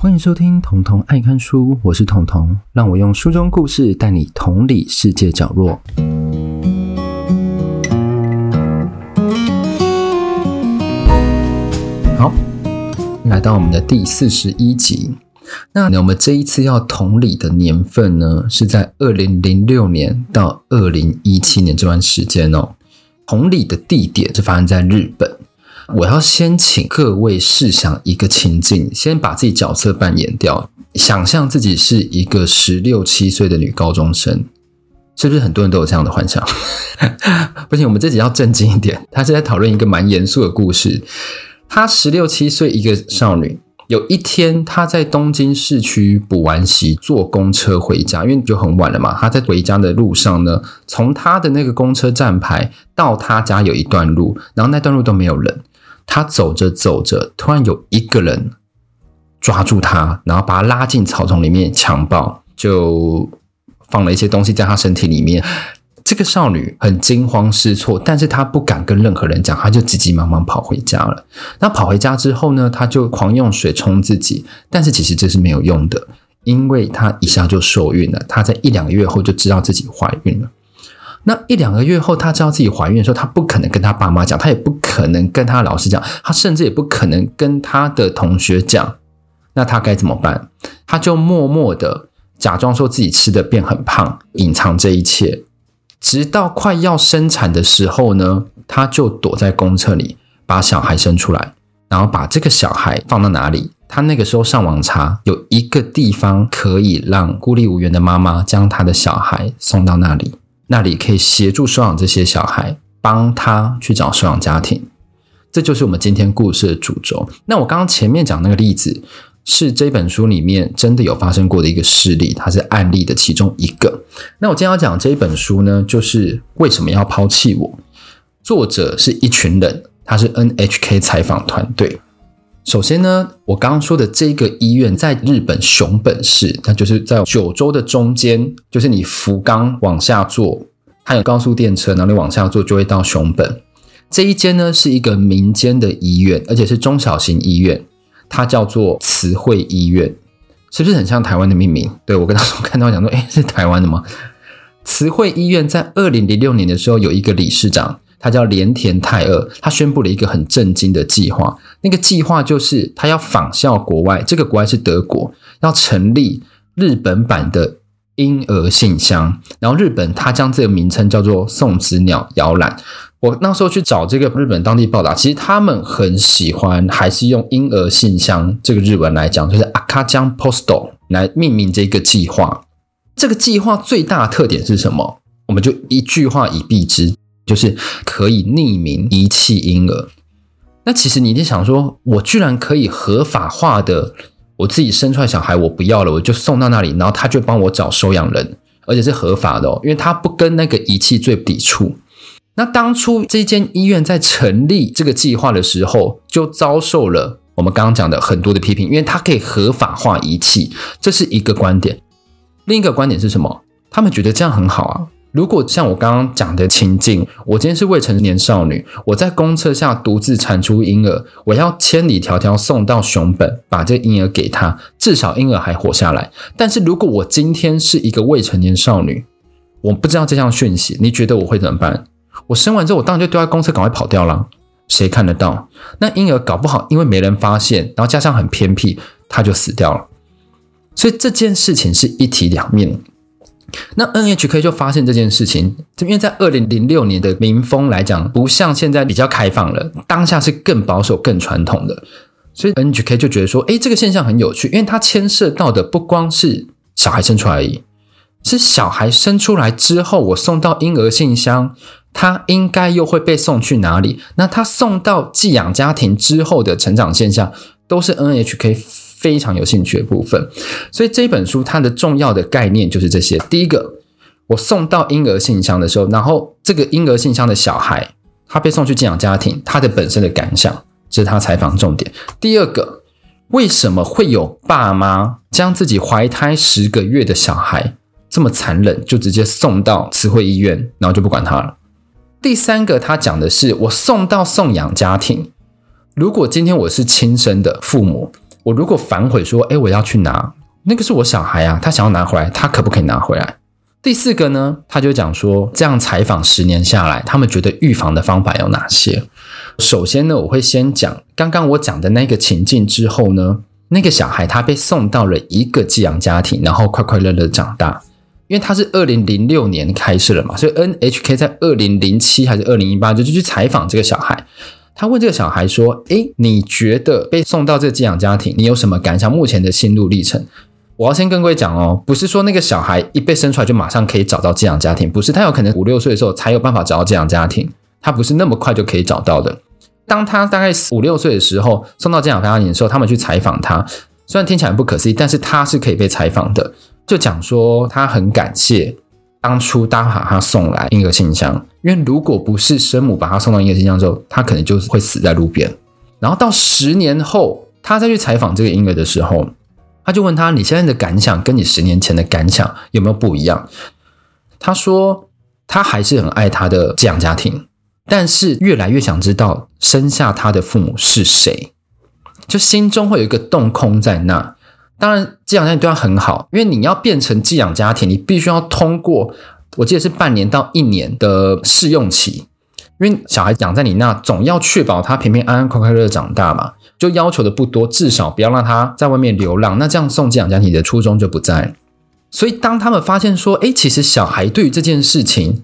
欢迎收听《童童爱看书》，我是童童，让我用书中故事带你同理世界角落。好，来到我们的第四十一集。那我们这一次要同理的年份呢，是在二零零六年到二零一七年这段时间哦。同理的地点是发生在日本。我要先请各位试想一个情境，先把自己角色扮演掉，想象自己是一个十六七岁的女高中生，是不是很多人都有这样的幻想？不行，我们这集要正经一点。他是在讨论一个蛮严肃的故事。她十六七岁，一个少女，有一天她在东京市区补完习，坐公车回家，因为就很晚了嘛。她在回家的路上呢，从她的那个公车站牌到她家有一段路，然后那段路都没有人。他走着走着，突然有一个人抓住他，然后把他拉进草丛里面强暴，就放了一些东西在他身体里面。这个少女很惊慌失措，但是她不敢跟任何人讲，她就急急忙忙跑回家了。那跑回家之后呢，她就狂用水冲自己，但是其实这是没有用的，因为她一下就受孕了。她在一两个月后就知道自己怀孕了。那一两个月后，她知道自己怀孕的时候，她不可能跟她爸妈讲，她也不可能跟她老师讲，她甚至也不可能跟她的同学讲。那她该怎么办？她就默默的假装说自己吃的变很胖，隐藏这一切，直到快要生产的时候呢，她就躲在公厕里把小孩生出来，然后把这个小孩放到哪里？她那个时候上网查，有一个地方可以让孤立无援的妈妈将她的小孩送到那里。那里可以协助收养这些小孩，帮他去找收养家庭，这就是我们今天故事的主轴。那我刚刚前面讲那个例子，是这本书里面真的有发生过的一个事例，它是案例的其中一个。那我今天要讲这一本书呢，就是为什么要抛弃我？作者是一群人，他是 NHK 采访团队。首先呢，我刚刚说的这个医院在日本熊本市，它就是在九州的中间，就是你福冈往下坐，它有高速电车，然后你往下坐就会到熊本。这一间呢是一个民间的医院，而且是中小型医院，它叫做慈惠医院，是不是很像台湾的命名？对，我跟他说看到讲说，诶，是台湾的吗？慈惠医院在二零零六年的时候有一个理事长。他叫连田泰二，他宣布了一个很震惊的计划。那个计划就是他要仿效国外，这个国外是德国，要成立日本版的婴儿信箱。然后日本他将这个名称叫做送子鸟摇篮。我那时候去找这个日本当地报道，其实他们很喜欢，还是用婴儿信箱这个日文来讲，就是赤ちゃんポスト来命名这个计划。这个计划最大的特点是什么？我们就一句话以蔽之。就是可以匿名遗弃婴儿。 那其实你就想说，我居然可以合法化的，我自己生出来小孩，我不要了，我就送到那里，然后他就帮我找收养人，而且是合法的哦，因为他不跟那个遗弃最抵触。那当初这间医院在成立这个计划的时候，就遭受了我们刚刚讲的很多的批评，因为它可以合法化遗弃，这是一个观点。另一个观点是什么？他们觉得这样很好啊。如果像我刚刚讲的情境，我今天是未成年少女，我在公厕下独自产出婴儿，我要千里迢迢送到熊本，把这婴儿给他，至少婴儿还活下来。但是如果我今天是一个未成年少女，我不知道这项讯息，你觉得我会怎么办？我生完之后，我当然就丢在公厕，赶快跑掉了，谁看得到？那婴儿搞不好因为没人发现，然后加上很偏僻，他就死掉了。所以这件事情是一体两面。那 NHK 就发现这件事情，因为在二零零六年的民风来讲，不像现在比较开放了，当下是更保守、更传统的，所以 NHK 就觉得说，诶，这个现象很有趣，因为它牵涉到的不光是小孩生出来而已，是小孩生出来之后，我送到婴儿信箱，他应该又会被送去哪里？那他送到寄养家庭之后的成长现象，都是 NHK。非常有兴趣的部分，所以这本书它的重要的概念就是这些。第一个，我送到婴儿信箱的时候，然后这个婴儿信箱的小孩，他被送去寄养家庭，他的本身的感想，这是他采访重点。第二个，为什么会有爸妈将自己怀胎十个月的小孩这么残忍，就直接送到慈惠医院，然后就不管他了？第三个，他讲的是我送到送养家庭，如果今天我是亲生的父母。我如果反悔说，诶，我要去拿，那个是我小孩啊，他想要拿回来，他可不可以拿回来？第四个呢，他就讲说，这样采访十年下来，他们觉得预防的方法有哪些？首先呢，我会先讲刚刚我讲的那个情境之后呢，那个小孩他被送到了一个寄养家庭，然后快快乐乐长大。因为他是二零零六年开始了嘛，所以 NHK 在二零零七还是二零一八就就去采访这个小孩。他问这个小孩说：“诶，你觉得被送到这个寄养家庭，你有什么感想？目前的心路历程？”我要先跟各位讲哦，不是说那个小孩一被生出来就马上可以找到寄养家庭，不是，他有可能五六岁的时候才有办法找到寄养家庭，他不是那么快就可以找到的。当他大概五六岁的时候送到寄养家庭的时候，他们去采访他，虽然听起来不可思议，但是他是可以被采访的，就讲说他很感谢当初大家把他送来婴儿信箱，因为如果不是生母把他送到婴儿信箱之后，他可能就会死在路边。然后到十年后，他再去采访这个婴儿的时候。他就问他：“你现在的感想跟你十年前的感想有没有不一样？”他说：“他还是很爱他的寄养家庭，但是越来越想知道生下他的父母是谁，就心中会有一个洞空在那。当然，寄养家庭对他很好，因为你要变成寄养家庭，你必须要通过，我记得是半年到一年的试用期。”因为小孩养在你那，总要确保他平平安安、快快乐乐长大嘛，就要求的不多，至少不要让他在外面流浪。那这样送寄养家庭的初衷就不在。所以当他们发现说，诶，其实小孩对于这件事情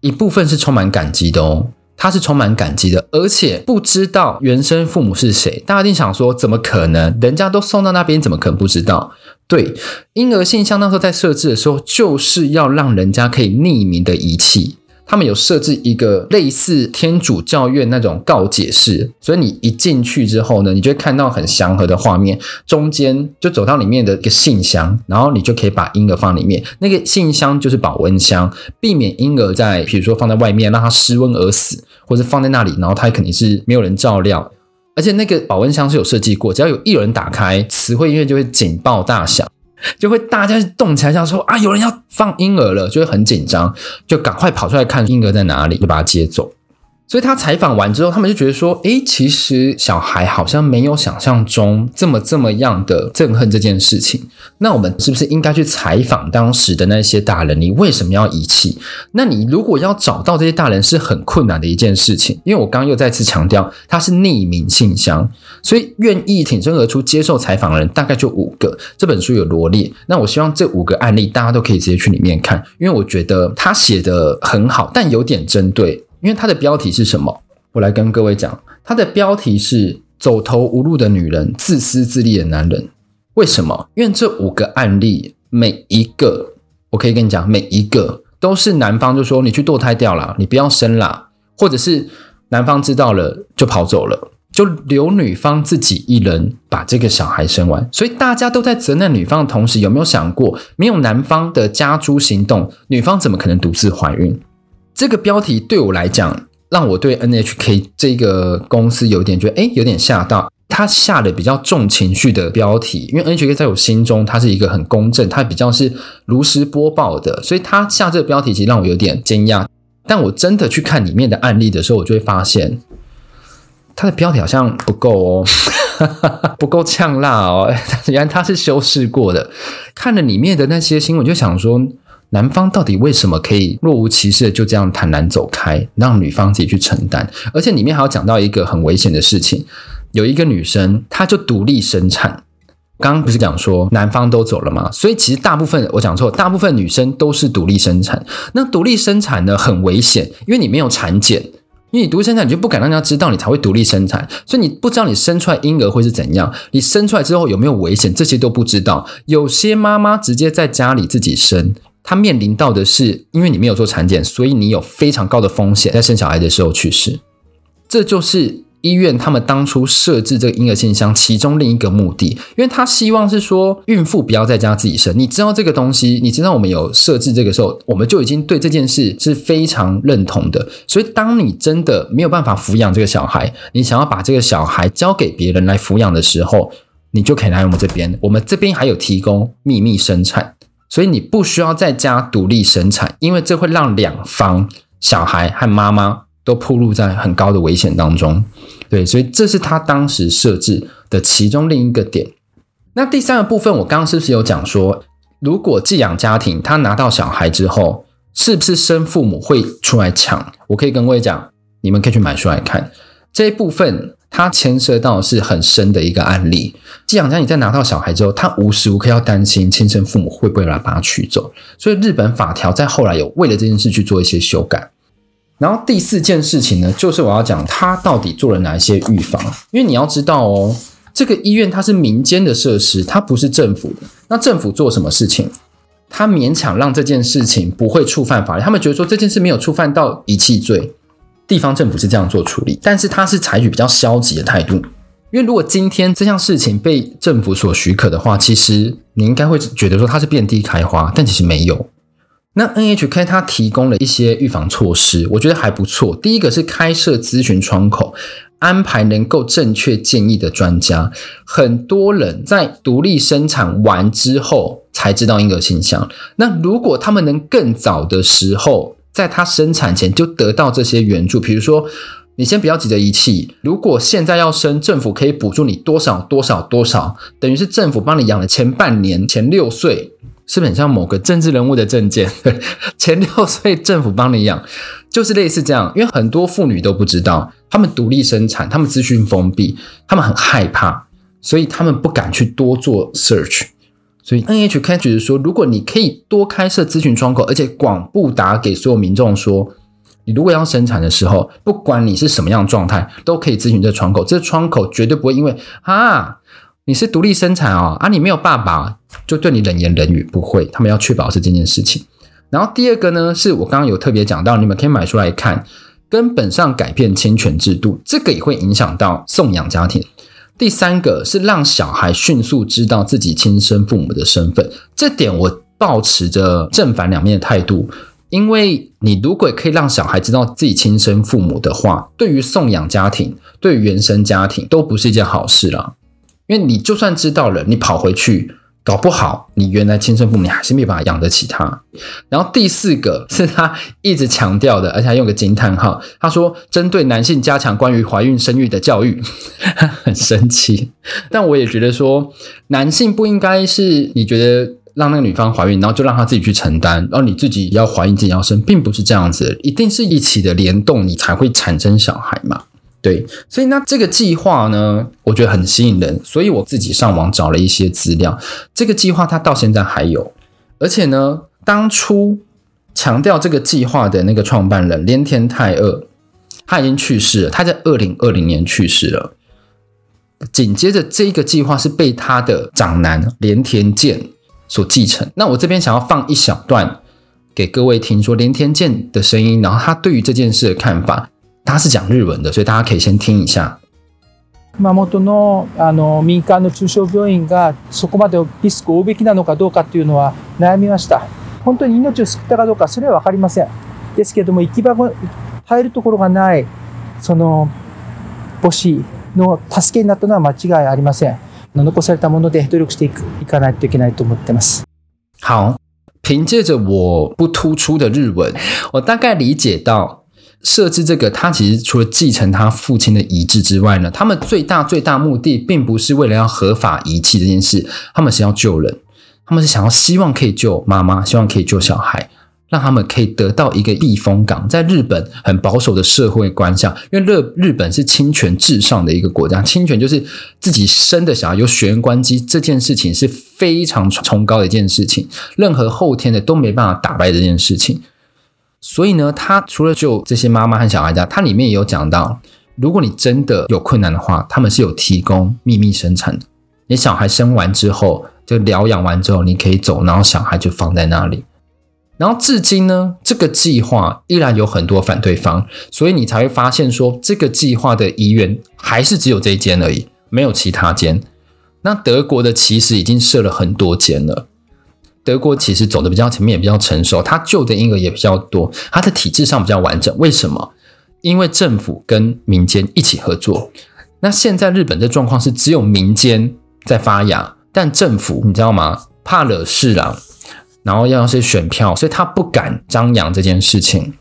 一部分是充满感激的哦，他是充满感激的，而且不知道原生父母是谁。大家一定想说，怎么可能？人家都送到那边，怎么可能不知道？对，婴儿信箱那时候在设置的时候，就是要让人家可以匿名的遗弃。他们有设置一个类似天主教院那种告解室，所以你一进去之后呢，你就会看到很祥和的画面，中间就走到里面的一个信箱，然后你就可以把婴儿放里面。那个信箱就是保温箱，避免婴儿在，比如说放在外面让他失温而死，或者放在那里，然后他肯定是没有人照料。而且那个保温箱是有设计过，只要有一人打开，词汇音乐就会警报大响。就会大家动起来，像说啊，有人要放婴儿了，就会很紧张，就赶快跑出来看婴儿在哪里，就把他接走。所以他采访完之后，他们就觉得说，诶，其实小孩好像没有想象中这么这么样的憎恨这件事情。那我们是不是应该去采访当时的那些大人？你为什么要遗弃？那你如果要找到这些大人是很困难的一件事情，因为我刚刚又再次强调，它是匿名信箱，所以愿意挺身而出接受采访的人大概就五个。这本书有罗列，那我希望这五个案例大家都可以直接去里面看，因为我觉得他写得很好，但有点针对。因为它的标题是什么？我来跟各位讲，它的标题是“走投无路的女人，自私自利的男人”。为什么？因为这五个案例，每一个我可以跟你讲，每一个都是男方就说你去堕胎掉了，你不要生啦，或者是男方知道了就跑走了，就留女方自己一人把这个小孩生完。所以大家都在责难女方的同时，有没有想过，没有男方的加诸行动，女方怎么可能独自怀孕？这个标题对我来讲，让我对 NHK 这个公司有点觉得，诶，有点吓到。他下了比较重情绪的标题，因为 NHK 在我心中，它是一个很公正，它比较是如实播报的，所以他下这个标题其实让我有点惊讶。但我真的去看里面的案例的时候，我就会发现，它的标题好像不够哦，不够呛辣哦。原来它是修饰过的。看了里面的那些新闻，就想说。男方到底为什么可以若无其事的就这样坦然走开，让女方自己去承担？而且里面还要讲到一个很危险的事情，有一个女生，她就独立生产。刚刚不是讲说男方都走了吗？所以其实大部分我讲错，大部分女生都是独立生产。那独立生产呢，很危险，因为你没有产检，因为你独立生产，你就不敢让人家知道你才会独立生产，所以你不知道你生出来婴儿会是怎样，你生出来之后有没有危险，这些都不知道。有些妈妈直接在家里自己生。他面临到的是，因为你没有做产检，所以你有非常高的风险在生小孩的时候去世。这就是医院他们当初设置这个婴儿信箱其中另一个目的，因为他希望是说孕妇不要在家自己生。你知道这个东西，你知道我们有设置这个时候，我们就已经对这件事是非常认同的。所以，当你真的没有办法抚养这个小孩，你想要把这个小孩交给别人来抚养的时候，你就可以来我们这边。我们这边还有提供秘密生产。所以你不需要在家独立生产，因为这会让两方小孩和妈妈都暴露在很高的危险当中。对，所以这是他当时设置的其中另一个点。那第三个部分，我刚刚是不是有讲说，如果寄养家庭他拿到小孩之后，是不是生父母会出来抢？我可以跟各位讲，你们可以去买书来看这一部分，它牵涉到是很深的一个案例。寄养家你在拿到小孩之后，他无时无刻要担心亲生父母会不会来把他取走，所以日本法条在后来有为了这件事去做一些修改。然后第四件事情呢，就是我要讲他到底做了哪一些预防，因为你要知道哦。这个医院它是民间的设施，它不是政府的。那政府做什么事情？他勉强让这件事情不会触犯法律。他们觉得说这件事没有触犯到遗弃罪，地方政府是这样做处理。但是他是采取比较消极的态度，因为如果今天这项事情被政府所许可的话，其实你应该会觉得说它是遍地开花，但其实没有。那 NHK 它提供了一些预防措施，我觉得还不错。第一个是开设咨询窗口。安排能够正确建议的专家，很多人在独立生产完之后才知道婴儿性向。那如果他们能更早的时候，在他生产前就得到这些援助，比如说，你先不要急着遗弃，如果现在要生，政府可以补助你多少多少多少，等于是政府帮你养了前半年，前六岁。是不是很像某个政治人物的证件？前六岁政府帮你养，就是类似这样。因为很多妇女都不知道，他们独立生产，他们资讯封闭，他们很害怕，所以他们不敢去多做 search。所以 NHK 觉得说，如果你可以多开设咨询窗口，而且广布达给所有民众说，你如果要生产的时候，不管你是什么样的状态，都可以咨询这窗口。这窗口绝对不会因为啊。你是独立生产哦，啊，你没有爸爸，就对你冷言冷语，不会。他们要确保是这件事情。然后第二个呢，是我刚刚有特别讲到，你们可以买出来看，根本上改变亲权制度，这个也会影响到送养家庭。第三个是让小孩迅速知道自己亲生父母的身份，这点我抱持着正反两面的态度，因为你如果可以让小孩知道自己亲生父母的话，对于送养家庭，对于原生家庭都不是一件好事啦。因为你就算知道了，你跑回去，搞不好你原来亲生父母你还是没办法养得起他。然后第四个 是他一直强调的，而且还用个惊叹号，他说针对男性加强关于怀孕生育的教育，很神奇。但我也觉得说，男性不应该是你觉得让那个女方怀孕，然后就让她自己去承担，然后你自己要怀孕自己要生，并不是这样子，一定是一起的联动，你才会产生小孩嘛。对，所以那这个计划呢，我觉得很吸引人，所以我自己上网找了一些资料。这个计划它到现在还有，而且呢，当初强调这个计划的那个创办人连田泰二，他已经去世了，他在二零二零年去世了。紧接着这个计划是被他的长男连田健所继承。那我这边想要放一小段给各位听，说连田健的声音，然后他对于这件事的看法。他是讲日文的，所以大家可以先听一下。熊本のあの民间の中小病院がそこまでリスクを负うべきなのかどうかっていうのは悩みました。本当に命を救ったかどうかそれは分かりません。ですけれども行き场が入るところがないその母子の助けになったのは间违いありません。残されたもので努力していくいかないといけないと思ってます。好，凭借着我不突出的日文，我大概理解到。设置这个，他其实除了继承他父亲的遗志之外呢，他们最大最大目的并不是为了要合法遗弃这件事，他们是要救人，他们是想要希望可以救妈妈，希望可以救小孩，让他们可以得到一个避风港。在日本很保守的社会观下，因为日日本是亲权至上的一个国家，亲权就是自己生的小孩有血缘关系，这件事情是非常崇高的一件事情，任何后天的都没办法打败这件事情。所以呢，他除了救这些妈妈和小孩家，他里面也有讲到，如果你真的有困难的话，他们是有提供秘密生产的。你小孩生完之后，就疗养完之后，你可以走，然后小孩就放在那里。然后至今呢，这个计划依然有很多反对方，所以你才会发现说，这个计划的医院还是只有这一间而已，没有其他间。那德国的其实已经设了很多间了。德国其实走的比较前面，也比较成熟，他救的婴儿也比较多，他的体制上比较完整。为什么？因为政府跟民间一起合作。那现在日本的状况是只有民间在发芽，但政府你知道吗？怕惹事啊，然后要些选票，所以他不敢张扬这件事情。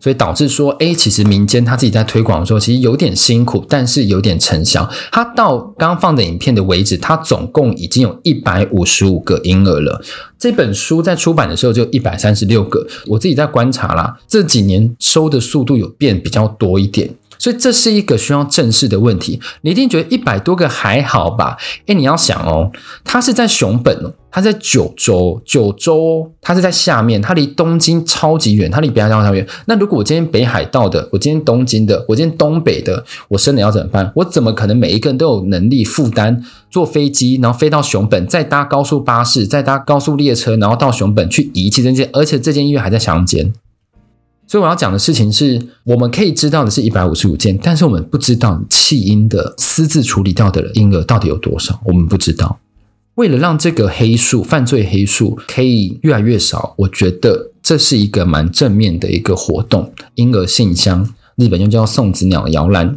所以导致说，哎，其实民间他自己在推广的时候，其实有点辛苦，但是有点成效。他到刚放的影片的为止，他总共已经有一百五十五个婴儿了。这本书在出版的时候就一百三十六个，我自己在观察啦，这几年收的速度有变比较多一点。所以这是一个需要正视的问题。你一定觉得一百多个还好吧？诶，你要想哦，它是在熊本哦，它在九州，九州它是在下面，它离东京超级远，它离北海道超远。那如果我今天北海道的，我今天东京的，我今天东北的，我生了要怎么办？我怎么可能每一个人都有能力负担坐飞机，然后飞到熊本，再搭高速巴士，再搭高速列车，然后到熊本去遗弃这件，而且这间医院还在乡间。所以我要讲的事情是，我们可以知道的是一百五十五件，但是我们不知道弃婴的私自处理掉的婴儿到底有多少，我们不知道。为了让这个黑数犯罪黑数可以越来越少，我觉得这是一个蛮正面的一个活动。婴儿信箱，日本又叫送子鸟摇篮。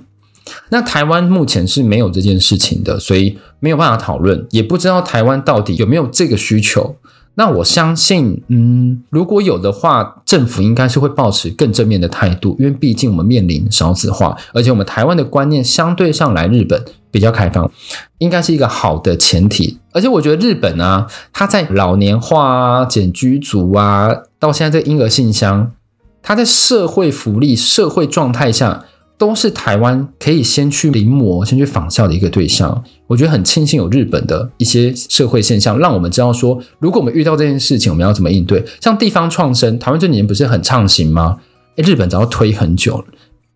那台湾目前是没有这件事情的，所以没有办法讨论，也不知道台湾到底有没有这个需求。那我相信，嗯，如果有的话，政府应该是会保持更正面的态度，因为毕竟我们面临少子化，而且我们台湾的观念相对上来日本比较开放，应该是一个好的前提。而且我觉得日本啊，它在老年化啊、减居族啊，到现在这婴儿信箱，它在社会福利、社会状态下。都是台湾可以先去临摹、先去仿效的一个对象。我觉得很庆幸有日本的一些社会现象，让我们知道说，如果我们遇到这件事情，我们要怎么应对。像地方创生，台湾这几年不是很畅行吗？诶，日本早要推很久了，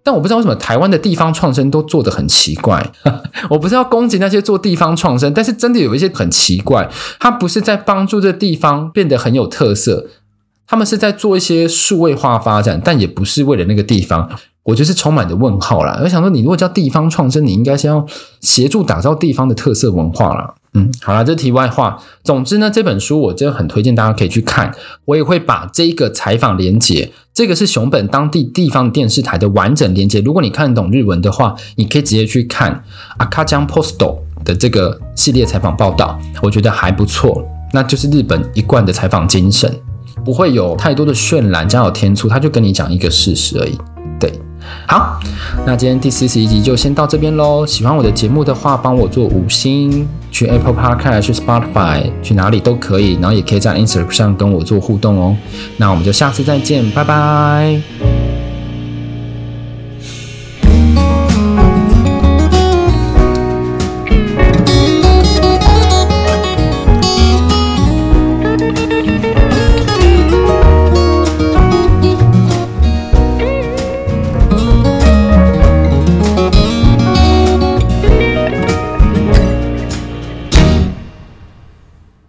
但我不知道为什么台湾的地方创生都做得很奇怪。我不是要攻击那些做地方创生，但是真的有一些很奇怪，它不是在帮助这地方变得很有特色，他们是在做一些数位化发展，但也不是为了那个地方。我就是充满着问号啦。我想说，你如果叫地方创生，你应该先要协助打造地方的特色文化啦。嗯，好啦，这题外话。总之呢，这本书我真的很推荐大家可以去看。我也会把这个采访连结，这个是熊本当地地方电视台的完整连结。如果你看得懂日文的话，你可以直接去看《赤ちゃんポスト》的这个系列采访报道，我觉得还不错。那就是日本一贯的采访精神，不会有太多的渲染加有添醋，他就跟你讲一个事实而已。对。 好，那今天第四十一集就先到这边喽。喜欢我的节目的话，帮我做五星，去 Apple Podcast、去 Spotify、去哪里都可以，然后也可以在 Instagram 上跟我做互动哦。那我们就下次再见，拜拜。